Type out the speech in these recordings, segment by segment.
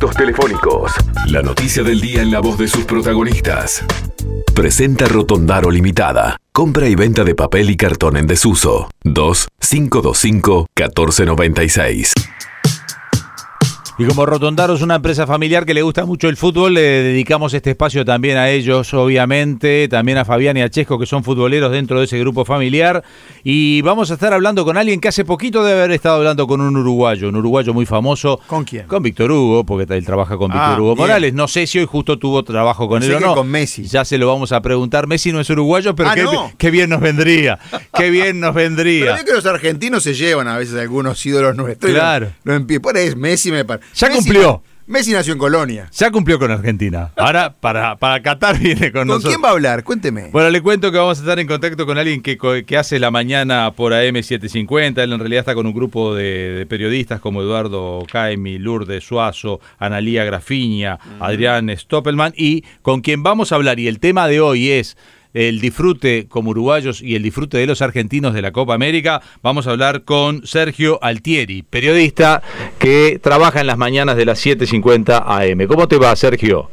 contactos telefónicos. La noticia del día en la voz de sus protagonistas. Presenta Rotondaro Limitada. Compra y venta de papel y cartón en desuso. 2 525 1496. Y como Rotondaro es una empresa familiar que le gusta mucho el fútbol, le dedicamos este espacio también a ellos, obviamente, también a Fabián y a Chesco, que son futboleros dentro de ese grupo familiar. Y vamos a estar hablando con alguien que hace poquito debe haber estado hablando con un uruguayo, un uruguayo muy famoso. ¿Con quién? Con Víctor Hugo, porque él trabaja con Ah, Víctor Hugo bien. Morales. No sé si hoy justo tuvo trabajo con él o que no. con Messi. Ya se lo vamos a preguntar. Messi no es uruguayo, pero Ah, qué, ¿no? qué bien nos vendría. Qué bien nos Pero vendría. es que los argentinos se llevan a veces algunos ídolos nuestros. Claro. Empie- Por ahí es Messi me parece. Ya Messi- cumplió. Messi nació en Colonia. Ya cumplió con Argentina. Ahora para, para Qatar viene con, ¿Con nosotros. quién va a hablar? Cuénteme. Bueno, le cuento que vamos a estar en contacto con alguien que, que hace la mañana por AM750. Él en realidad está con un grupo de, de periodistas como Eduardo Caimi, Lourdes Suazo, Analía Grafiña, Adrián Stoppelman y con quien vamos a hablar. Y el tema de hoy es el disfrute como uruguayos y el disfrute de los argentinos de la Copa América. Vamos a hablar con Sergio Altieri, periodista que trabaja en las mañanas de las 7.50 AM. ¿Cómo te va, Sergio?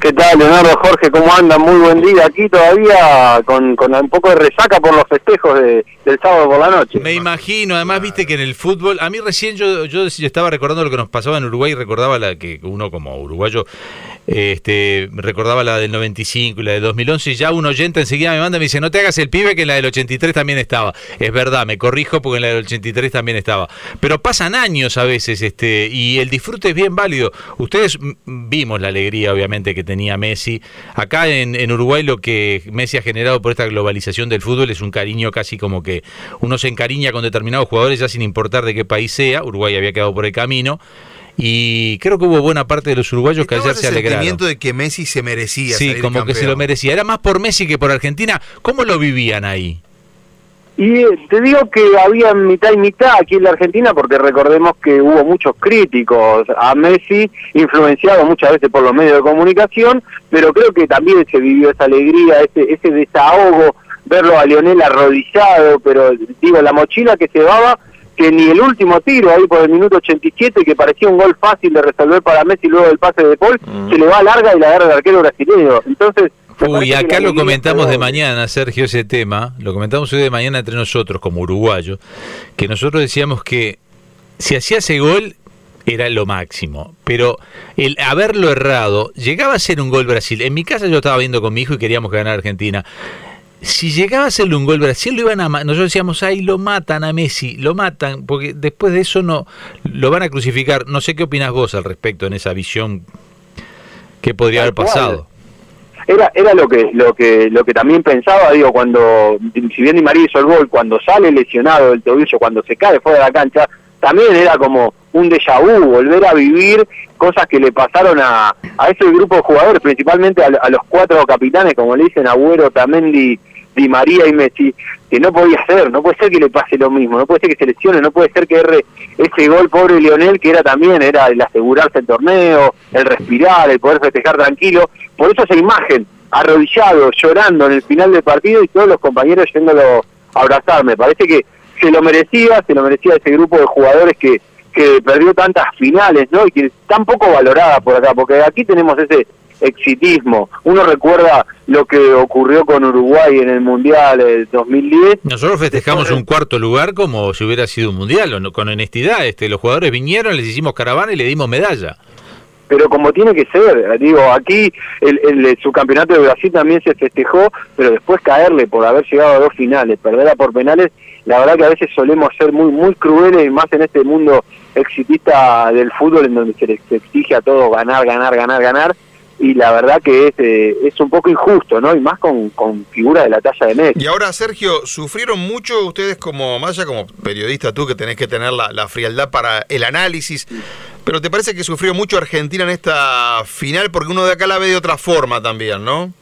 ¿Qué tal, Leonardo Jorge? ¿Cómo andan? Muy buen día. Aquí todavía con, con un poco de resaca por los festejos de- del sábado por la noche. Me imagino, además viste que en el fútbol, a mí recién yo, yo estaba recordando lo que nos pasaba en Uruguay, recordaba la que uno como uruguayo, este, recordaba la del 95 y la del 2011, y ya un oyente enseguida me manda y me dice, no te hagas el pibe que en la del 83 también estaba. Es verdad, me corrijo porque en la del 83 también estaba. Pero pasan años a veces, este, y el disfrute es bien válido. Ustedes vimos la alegría, obviamente, que tenía Messi. Acá en, en Uruguay lo que Messi ha generado por esta globalización del fútbol es un cariño casi como que uno se encariña con determinados jugadores ya sin importar de qué país sea. Uruguay había quedado por el camino. Y creo que hubo buena parte de los uruguayos que ayer se alegraron. sentimiento de que Messi se merecía Sí, salir como que se lo merecía. Era más por Messi que por Argentina. ¿Cómo lo vivían ahí? Y eh, te digo que había mitad y mitad aquí en la Argentina porque recordemos que hubo muchos críticos a Messi, influenciados muchas veces por los medios de comunicación, pero creo que también se vivió esa alegría, ese, ese desahogo, verlo a Lionel arrodillado, pero digo, la mochila que llevaba, que ni el último tiro ahí por el minuto 87, que parecía un gol fácil de resolver para Messi luego del pase de Paul, se le va larga y la agarra el arquero brasileño. Entonces... Uy, acá lo comentamos de mañana, Sergio, ese tema. Lo comentamos hoy de mañana entre nosotros, como uruguayos, que nosotros decíamos que si hacía ese gol era lo máximo. Pero el haberlo errado, llegaba a ser un gol Brasil. En mi casa yo estaba viendo con mi hijo y queríamos ganar Argentina. Si llegaba a serle un gol Brasil, lo iban a nosotros decíamos, ay, lo matan a Messi, lo matan, porque después de eso no lo van a crucificar. No sé qué opinas vos al respecto en esa visión que podría haber pasado. era era lo que lo que lo que también pensaba digo cuando si bien Di María hizo el gol cuando sale lesionado del tobillo cuando se cae fuera de la cancha también era como un déjà vu volver a vivir cosas que le pasaron a, a ese grupo de jugadores principalmente a, a los cuatro capitanes como le dicen Agüero Tamendi Di María y Messi que no podía ser no puede ser que le pase lo mismo no puede ser que se lesione no puede ser que erre ese gol pobre Lionel que era también era el asegurarse el torneo el respirar el poder festejar tranquilo por eso esa imagen, arrodillado, llorando en el final del partido y todos los compañeros yéndolo a abrazar. Me parece que se lo merecía, se lo merecía ese grupo de jugadores que, que perdió tantas finales, ¿no? Y que es tan poco valorada por acá, porque aquí tenemos ese exitismo. Uno recuerda lo que ocurrió con Uruguay en el Mundial del 2010. Nosotros festejamos un cuarto lugar como si hubiera sido un mundial, con honestidad. Este, los jugadores vinieron, les hicimos caravana y le dimos medalla. pero como tiene que ser, digo, aquí el, el subcampeonato de Brasil también se festejó, pero después caerle por haber llegado a dos finales, perderla por penales, la verdad que a veces solemos ser muy muy crueles y más en este mundo exitista del fútbol en donde se les exige a todos ganar, ganar, ganar, ganar y la verdad que es, eh, es un poco injusto, ¿no? Y más con, con figuras de la talla de Messi. Y ahora, Sergio, ¿sufrieron mucho ustedes como, allá como periodista tú, que tenés que tener la, la frialdad para el análisis, pero te parece que sufrió mucho Argentina en esta final? Porque uno de acá la ve de otra forma también, ¿no?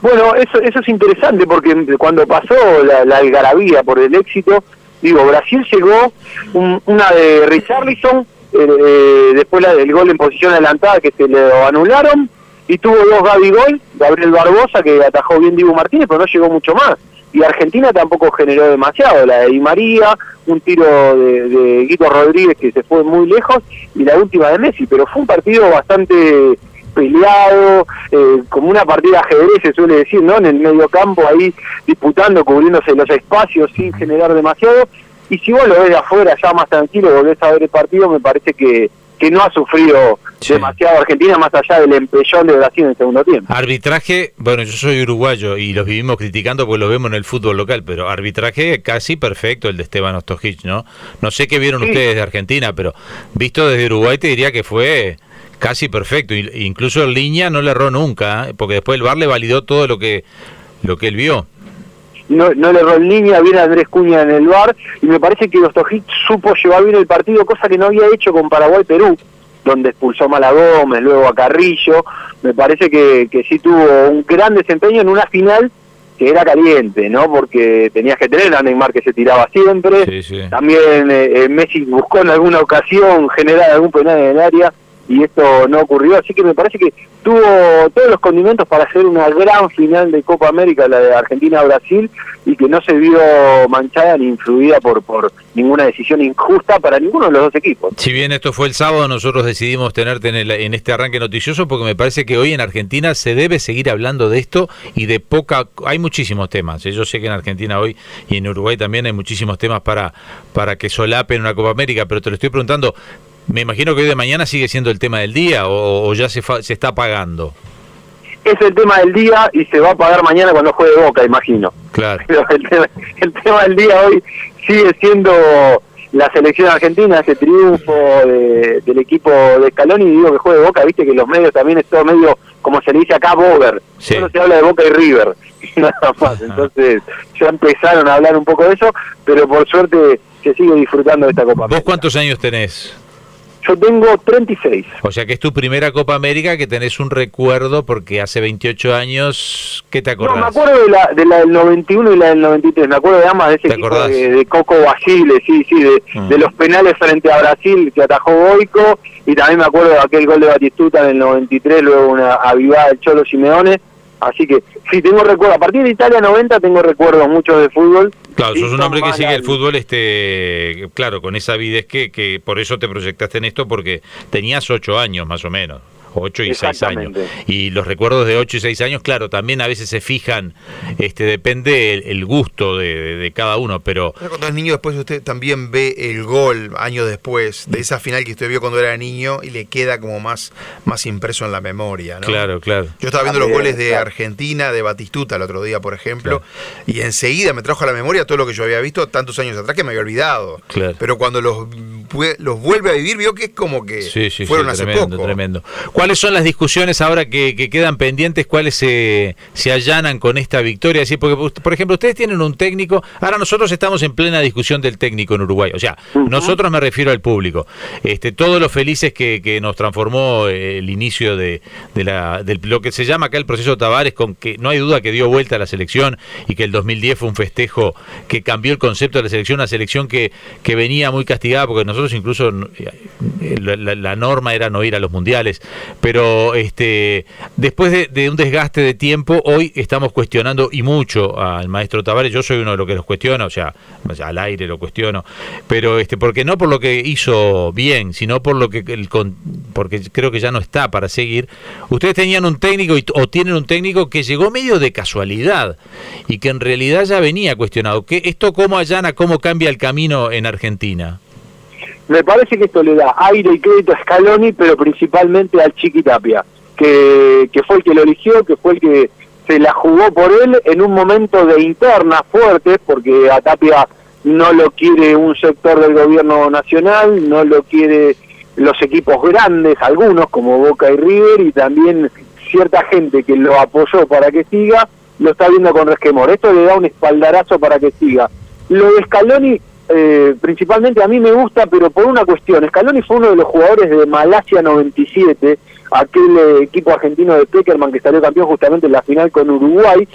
Bueno, eso, eso es interesante porque cuando pasó la, la algarabía por el éxito, digo, Brasil llegó un- una de Richarlison, eh, eh, después la del gol en posición adelantada que se le anularon, y tuvo dos Gaby Gol, Gabriel Barbosa que atajó bien Dibu Martínez, pero no llegó mucho más. y Argentina tampoco generó demasiado, la de Di María, un tiro de, de Guido Rodríguez que se fue muy lejos y la última de Messi, pero fue un partido bastante peleado, eh, como una partida ajedrez se suele decir, ¿no? En el medio campo ahí disputando, cubriéndose los espacios sin generar demasiado. Y si vos lo ves de afuera ya más tranquilo, volvés a ver el partido, me parece que, que no ha sufrido demasiado Argentina más allá del empellón de Brasil en el segundo tiempo. Arbitraje, bueno, yo soy uruguayo y los vivimos criticando porque lo vemos en el fútbol local, pero arbitraje casi perfecto el de Esteban Ostojic, ¿no? No sé qué vieron ustedes de Argentina, pero visto desde Uruguay te diría que fue casi perfecto. Incluso en línea no le erró nunca, ¿eh? porque después el VAR le validó todo lo que, lo que él vio. No, no le erró en línea, viene Andrés Cuña en el VAR, y me parece que Ostojic supo llevar bien el partido, cosa que no había hecho con Paraguay-Perú, donde expulsó a Gómez, luego a Carrillo. Me parece que, que sí tuvo un gran desempeño en una final que era caliente, ¿no? Porque tenías que tener a Neymar que se tiraba siempre. También eh, eh, Messi buscó en alguna ocasión generar algún penal en el área y esto no ocurrió, así que me parece que tuvo todos los condimentos para hacer una gran final de Copa América, la de Argentina-Brasil, y que no se vio manchada ni influida por, por ninguna decisión injusta para ninguno de los dos equipos. Si bien esto fue el sábado, nosotros decidimos tenerte en, en este arranque noticioso porque me parece que hoy en Argentina se debe seguir hablando de esto y de poca... Hay muchísimos temas, ¿eh? yo sé que en Argentina hoy y en Uruguay también hay muchísimos temas para, para que solapen una Copa América, pero te lo estoy preguntando, me imagino que hoy de mañana sigue siendo el tema del día o, ya se, se está pagando. Es el tema del día y se va a pagar mañana cuando juegue Boca, imagino. Claro. Pero el tema, del día hoy sigue siendo la selección argentina, ese triunfo del equipo de Scaloni, y digo que juegue Boca, viste que los medios también es todo medio, como se le dice acá, Bover. Solo se habla de Boca y River, nada más. Entonces ya empezaron a hablar un poco de eso, pero por suerte se sigue disfrutando de esta Copa ¿Vos cuántos años tenés? Yo tengo 36. O sea que es tu primera Copa América que tenés un recuerdo porque hace 28 años, ¿qué te acordás? No, me acuerdo de la, de la del 91 y la del 93, me acuerdo de ambas de ese equipo de, Coco Basile, sí, sí, de, mm. de, los penales frente a Brasil que atajó Boico y también me acuerdo de aquel gol de Batistuta en el 93, luego una avivada del Cholo Simeone Así que sí, tengo recuerdo. A partir de Italia 90 tengo recuerdos muchos de fútbol. Claro, sos un hombre que sigue el fútbol, este, claro, con esa avidez que, que por eso te proyectaste en esto, porque tenías ocho años más o menos. 8 y 6 años. Y los recuerdos de 8 y 6 años, claro, también a veces se fijan, este depende el, gusto de, cada uno, pero... Cuando es niño después usted también ve el gol años después de esa final que usted vio cuando era niño y le queda como más, más impreso en la memoria, ¿no? Claro, claro. Yo estaba viendo los goles de Argentina, de Batistuta el otro día, por ejemplo, y enseguida me trajo a la memoria todo lo que yo había visto tantos años atrás que me había olvidado. Claro. Pero cuando los, los vuelve a vivir, vio que es como que fueron hace poco. Tremendo. ¿Cuáles son las discusiones ahora que, quedan pendientes? ¿Cuáles se, se, allanan con esta victoria? Así, porque, por ejemplo, ustedes tienen un técnico, ahora nosotros estamos en plena discusión del técnico en Uruguay, o sea, nosotros me refiero al público. Este, todos los felices que, nos transformó el inicio de, la, lo que se llama acá el proceso Tavares, con que no hay duda que dio vuelta a la selección y que el 2010 fue un festejo que cambió el concepto de la selección, una selección que, que venía muy castigada, porque nosotros incluso eh, la, la norma era no ir a los mundiales pero este después de, un desgaste de tiempo, hoy estamos cuestionando y mucho al maestro Tavares, yo soy uno de los que los cuestiona, o sea, al aire lo cuestiono, pero este porque no por lo que hizo bien, sino por lo que el, porque creo que ya no está para seguir. Ustedes tenían un técnico o tienen un técnico que llegó medio de casualidad y que en realidad ya venía cuestionado. ¿Qué, ¿Esto cómo allana, cómo cambia el camino en Argentina? Me parece que esto le da aire y crédito a Scaloni, pero principalmente al Chiquitapia, que, que fue el que lo eligió, que fue el que se la jugó por él en un momento de interna fuerte, porque a Tapia no lo quiere un sector del gobierno nacional, no lo quiere los equipos grandes, algunos como Boca y River, y también cierta gente que lo apoyó para que siga, lo está viendo con resquemor. Esto le da un espaldarazo para que siga. Lo de Scaloni eh, principalmente a mí me gusta, pero por una cuestión. Scaloni fue uno de los jugadores de Malasia 97, aquel eh, equipo argentino de Peckerman que salió campeón justamente en la final con Uruguay,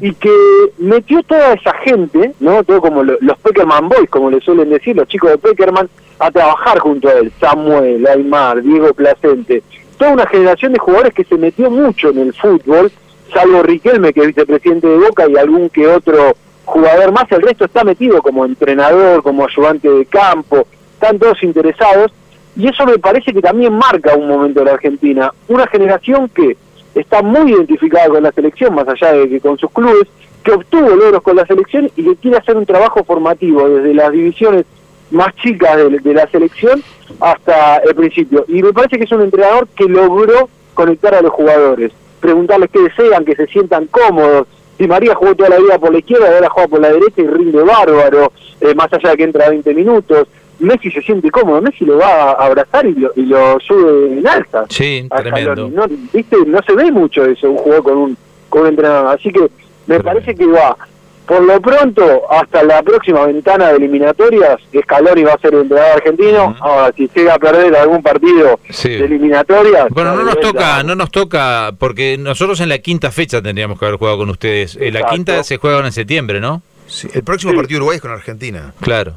y que metió toda esa gente, no todo como los Peckerman Boys, como le suelen decir, los chicos de Peckerman, a trabajar junto a él. Samuel, Aymar, Diego Placente, toda una generación de jugadores que se metió mucho en el fútbol, salvo Riquelme, que es vicepresidente de Boca, y algún que otro jugador más, el resto está metido como entrenador, como ayudante de campo, están todos interesados, y eso me parece que también marca un momento de la Argentina, una generación que está muy identificada con la selección, más allá de que con sus clubes, que obtuvo logros con la selección y que quiere hacer un trabajo formativo desde las divisiones más chicas de, la selección hasta el principio. Y me parece que es un entrenador que logró conectar a los jugadores, preguntarles qué desean, que se sientan cómodos. Si María jugó toda la vida por la izquierda, ahora juega por la derecha y rinde bárbaro, eh, más allá de que entra 20 minutos. Messi se siente cómodo, Messi lo va a abrazar y lo, y lo sube en alta. Sí, tremendo. No, ¿viste? no se ve mucho eso, un jugador con un, con un entrenador. Así que me parece que va, por lo pronto, hasta la próxima ventana de eliminatorias, Scaloni va a ser el entrenador argentino. Ahora, si llega a perder algún partido de eliminatorias... Bueno, no nos toca, no nos toca, porque nosotros en la quinta fecha tendríamos que haber jugado con ustedes. En la quinta se juega en septiembre, ¿no? Sí, el próximo partido Uruguay es con Argentina. Claro.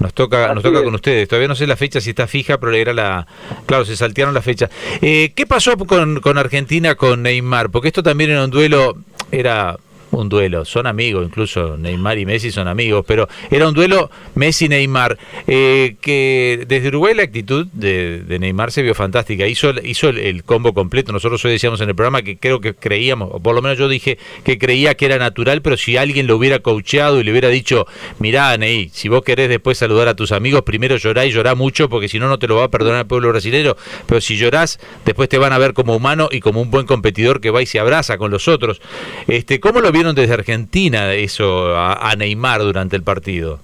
Nos toca, nos toca con ustedes. Todavía no sé la fecha si está fija, pero era la. Claro, se saltearon la fecha. Eh, ¿Qué pasó con, con Argentina, con Neymar? Porque esto también era un duelo, era un duelo. Son amigos, incluso Neymar y Messi son amigos, pero era un duelo Messi-Neymar. Eh, que desde Uruguay la actitud de, Neymar se vio fantástica. Hizo, hizo el, combo completo. Nosotros hoy decíamos en el programa que creo que creíamos, o por lo menos yo dije que creía que era natural, pero si alguien lo hubiera coacheado y le hubiera dicho, mirá, Ney, si vos querés después saludar a tus amigos, primero llorá y llorá mucho, porque si no, no te lo va a perdonar el pueblo brasileño. Pero si llorás, después te van a ver como humano y como un buen competidor que va y se abraza con los otros. Este, ¿Cómo lo vieron desde Argentina eso a, Neymar durante el partido?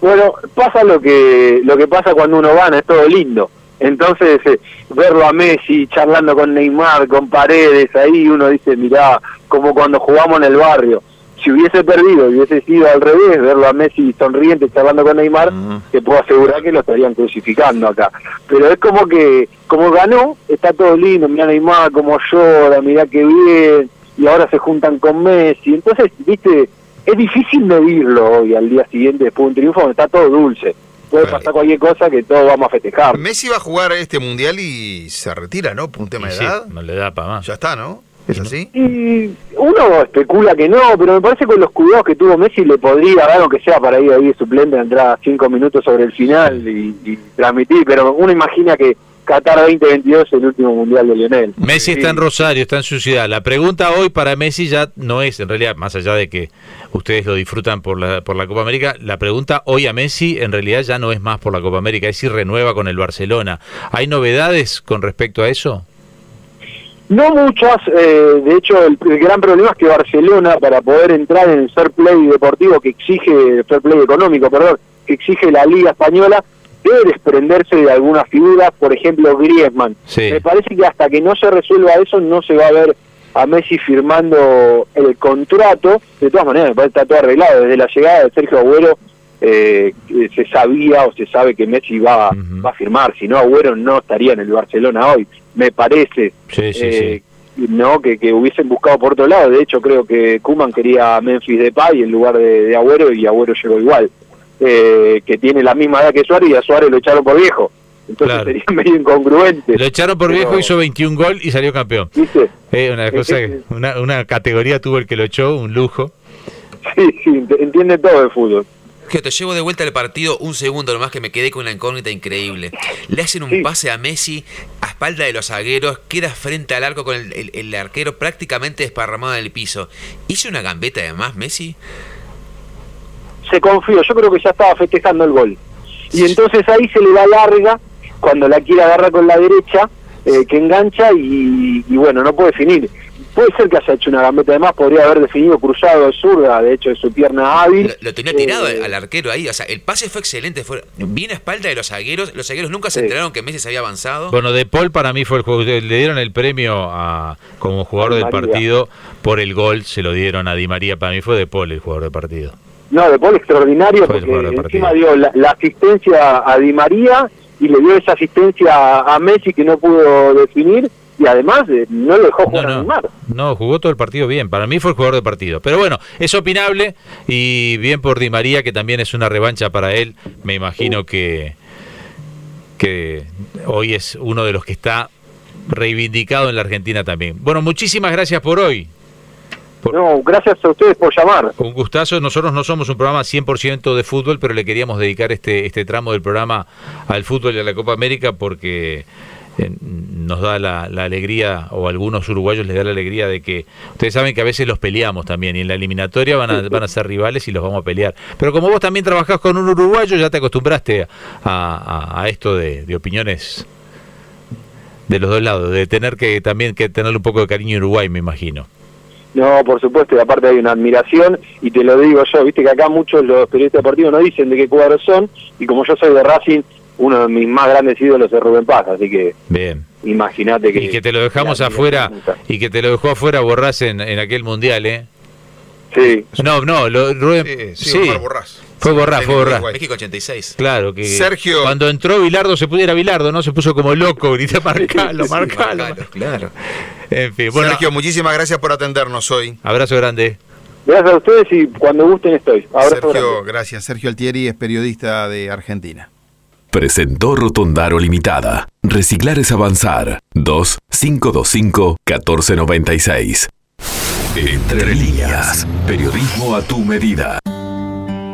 Bueno, pasa lo que lo que pasa cuando uno gana, es todo lindo. Entonces, eh, verlo a Messi charlando con Neymar, con paredes, ahí uno dice, mirá, como cuando jugamos en el barrio. Si hubiese perdido hubiese sido al revés, verlo a Messi sonriente charlando con Neymar, te puedo asegurar que lo estarían crucificando acá. Pero es como que, como ganó, está todo lindo, mirá Neymar, como llora, mirá qué bien y ahora se juntan con Messi. Entonces, viste, es difícil medirlo hoy al día siguiente después de un triunfo donde está todo dulce. Puede pasar cualquier cosa que todos vamos a festejar. Messi va a jugar este mundial y se retira, ¿no? Por un tema de edad. no le da para más. Ya está, ¿no? ¿Es así? Y uno especula que no, pero me parece que con los cuidados que tuvo Messi le podría dar, aunque sea para ir ahí de suplente, entrar cinco minutos sobre el final y, y transmitir, pero uno imagina que Qatar 2022 el último mundial de Lionel. Messi está en Rosario, está en su ciudad. La pregunta hoy para Messi ya no es, en realidad, más allá de que ustedes lo disfrutan por la, por la Copa América, la pregunta hoy a Messi en realidad ya no es más por la Copa América, es si renueva con el Barcelona. ¿Hay novedades con respecto a eso? No muchas, eh, de hecho el, el, gran problema es que Barcelona para poder entrar en el fair play deportivo que exige, fair play económico, perdón, que exige la Liga Española, debe desprenderse de alguna figura, por ejemplo Griezmann. Me parece que hasta que no se resuelva eso no se va a ver a Messi firmando el contrato. De todas maneras, me parece que está todo arreglado. Desde la llegada de Sergio Agüero eh, se sabía o se sabe que Messi va, va a firmar. Si no, Agüero no estaría en el Barcelona hoy. Me parece. Eh, no que, que, hubiesen buscado por otro lado. De hecho, creo que Kuman quería a Memphis Depay en lugar de, de Agüero y Agüero llegó igual eh, que tiene la misma edad que Suárez y a Suárez lo echaron por viejo. Entonces sería medio incongruente. Lo echaron por viejo, hizo 21 gol y salió campeón. Eh, una, cosa, una, una categoría tuvo el que lo echó, un lujo. Sí, sí, entiende todo de fútbol. Que te llevo de vuelta al partido un segundo nomás que me quedé con una incógnita increíble. Le hacen un pase a Messi a espalda de los zagueros, queda frente al arco con el, el arquero prácticamente desparramado en el piso. ¿Hizo una gambeta además Messi? Se confió, yo creo que ya estaba festejando el gol. Y entonces ahí se le da larga, cuando la quiere agarrar con la derecha, eh, que engancha y, bueno, no puede definir. Puede ser que haya hecho una gambeta además, podría haber definido cruzado de zurda, de hecho de su pierna hábil. Lo, tenía tirado eh, al arquero ahí, o sea, el pase fue excelente, fue bien a espalda de los zagueros, los zagueros nunca se enteraron que Messi se había avanzado. Bueno, De Paul para mí fue el juego, le dieron el premio a, como jugador del partido por el gol, se lo dieron a Di María, para mí fue De Paul el jugador del partido. No, de Paul extraordinario porque encima dio la, asistencia a Di María y le dio esa asistencia a Messi que no pudo definir y además eh, no lo dejó jugar no, Neymar. No, jugó todo el partido bien. Para mí fue el jugador de partido. Pero bueno, es opinable y bien por Di María, que también es una revancha para él. Me imagino que, que hoy es uno de los que está reivindicado en la Argentina también. Bueno, muchísimas gracias por hoy. No, gracias a ustedes por llamar. Un gustazo. Nosotros no somos un programa 100% de fútbol, pero le queríamos dedicar este, este tramo del programa al fútbol y a la Copa América porque eh, nos da la, la, alegría, o a algunos uruguayos les da la alegría de que ustedes saben que a veces los peleamos también y en la eliminatoria van a, van a ser rivales y los vamos a pelear. Pero como vos también trabajás con un uruguayo, ya te acostumbraste a, a, a esto de, de opiniones de los dos lados, de tener que también que tener un poco de cariño en Uruguay, me imagino. No, por supuesto, y aparte hay una admiración, y te lo digo yo, viste que acá muchos los periodistas deportivos no dicen de qué cuadros son, y como yo soy de Racing, uno de mis más grandes ídolos es Rubén Paz, así que bien imagínate que... Y que te lo dejamos afuera, y que te lo dejó afuera Borrás en, en aquel Mundial, ¿eh? Sí. No, no, lo, Rubén... Sí, sí, sí. Borrás. Fue Borrás, fue Borrás. México 86. Claro, que Sergio... cuando entró Bilardo se pudiera Bilardo, ¿no? Se puso como loco, grita, marcalo, Sí, marcalo. marcalo, claro. En fin, bueno, Sergio, muchísimas gracias por atendernos hoy. abrazo grande. Gracias a ustedes y cuando gusten estoy. Abrazo Sergio, grande. gracias. Sergio Altieri es periodista de Argentina. Presentó Rotondaro Limitada. Reciclar es avanzar. 2-525-1496. Entre líneas. Periodismo a tu medida.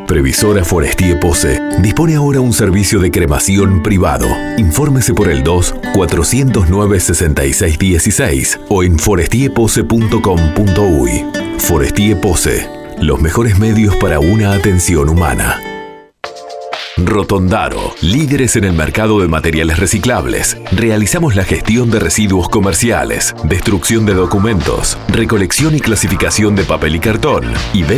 Previsora Forestier Pose dispone ahora un servicio de cremación privado. Infórmese por el 2-409-6616 o en forestierpose.com.uy. Forestier Pose, los mejores medios para una atención humana. Rotondaro, líderes en el mercado de materiales reciclables. Realizamos la gestión de residuos comerciales, destrucción de documentos, recolección y clasificación de papel y cartón y venta